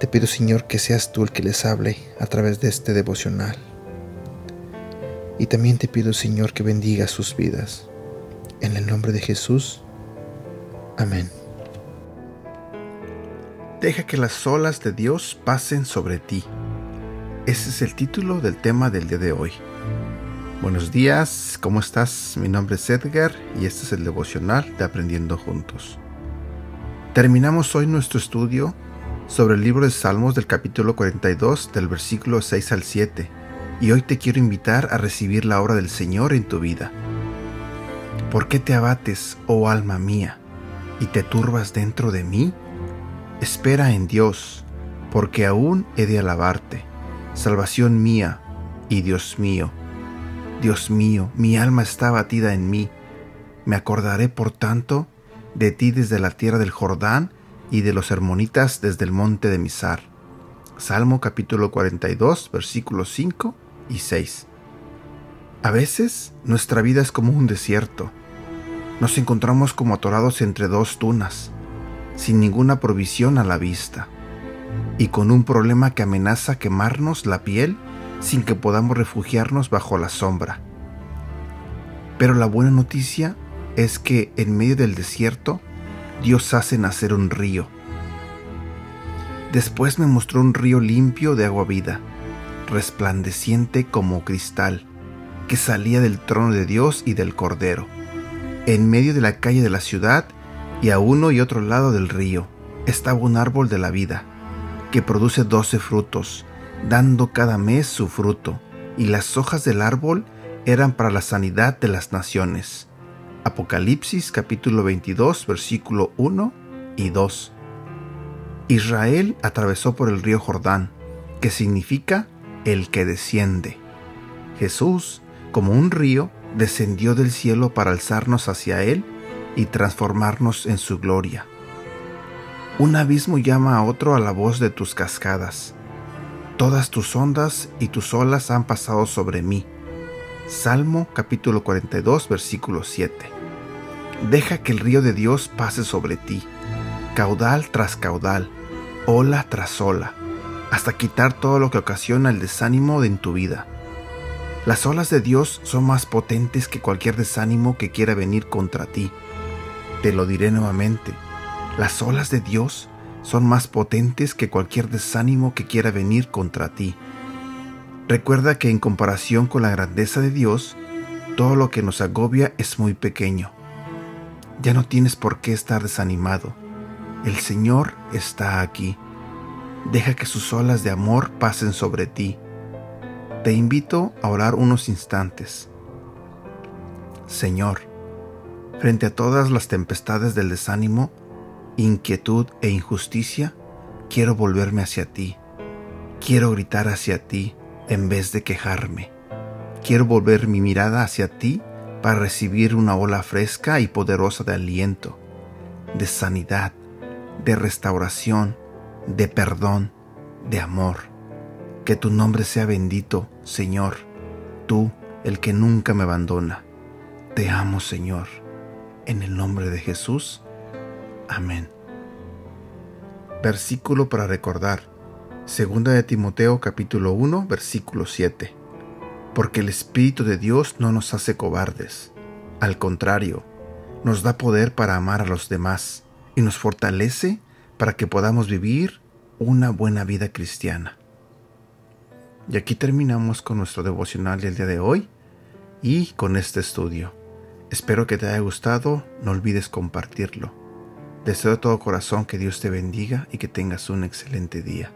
Te pido, Señor, que seas tú el que les hable a través de este devocional. Y también te pido, Señor, que bendiga sus vidas. En el nombre de Jesús. Amén. Deja que las olas de Dios pasen sobre ti. Ese es el título del tema del día de hoy. Buenos días, ¿cómo estás? Mi nombre es Edgar y este es el devocional de Aprendiendo Juntos. Terminamos hoy nuestro estudio sobre el libro de Salmos del capítulo 42 del versículo 6 al 7 y hoy te quiero invitar a recibir la obra del Señor en tu vida. ¿Por qué te abates, oh alma mía, y te turbas dentro de mí? Espera en Dios, porque aún he de alabarte, salvación mía y Dios mío. Dios mío, mi alma está batida en mí. Me acordaré, por tanto, de ti desde la tierra del Jordán y de los hermonitas desde el monte de Misar. Salmo capítulo 42, versículos 5 y 6. A veces nuestra vida es como un desierto. Nos encontramos como atorados entre dos tunas sin ninguna provisión a la vista, y con un problema que amenaza quemarnos la piel sin que podamos refugiarnos bajo la sombra. Pero la buena noticia es que en medio del desierto Dios hace nacer un río. Después me mostró un río limpio de agua vida, resplandeciente como cristal, que salía del trono de Dios y del Cordero. En medio de la calle de la ciudad y a uno y otro lado del río estaba un árbol de la vida, que produce doce frutos, dando cada mes su fruto, y las hojas del árbol eran para la sanidad de las naciones. Apocalipsis capítulo 22 versículo 1 y 2. Israel atravesó por el río Jordán, que significa el que desciende. Jesús, como un río, descendió del cielo para alzarnos hacia él y transformarnos en su gloria. Un abismo llama a otro a la voz de tus cascadas. Todas tus ondas y tus olas han pasado sobre mí. Salmo capítulo 42 versículo 7. Deja que el río de Dios pase sobre ti, caudal tras caudal, ola tras ola, hasta quitar todo lo que ocasiona el desánimo en tu vida. Las olas de Dios son más potentes que cualquier desánimo que quiera venir contra ti. Te lo diré nuevamente, las olas de Dios son más potentes que cualquier desánimo que quiera venir contra ti. Recuerda que en comparación con la grandeza de Dios, todo lo que nos agobia es muy pequeño. Ya no tienes por qué estar desanimado. El Señor está aquí. Deja que sus olas de amor pasen sobre ti. Te invito a orar unos instantes. Señor, Frente a todas las tempestades del desánimo, inquietud e injusticia, quiero volverme hacia ti. Quiero gritar hacia ti en vez de quejarme. Quiero volver mi mirada hacia ti para recibir una ola fresca y poderosa de aliento, de sanidad, de restauración, de perdón, de amor. Que tu nombre sea bendito, Señor, tú, el que nunca me abandona. Te amo, Señor en el nombre de Jesús. Amén. Versículo para recordar. Segunda de Timoteo capítulo 1 versículo 7. Porque el Espíritu de Dios no nos hace cobardes. Al contrario, nos da poder para amar a los demás y nos fortalece para que podamos vivir una buena vida cristiana. Y aquí terminamos con nuestro devocional del día de hoy y con este estudio. Espero que te haya gustado, no olvides compartirlo. Deseo de todo corazón que Dios te bendiga y que tengas un excelente día.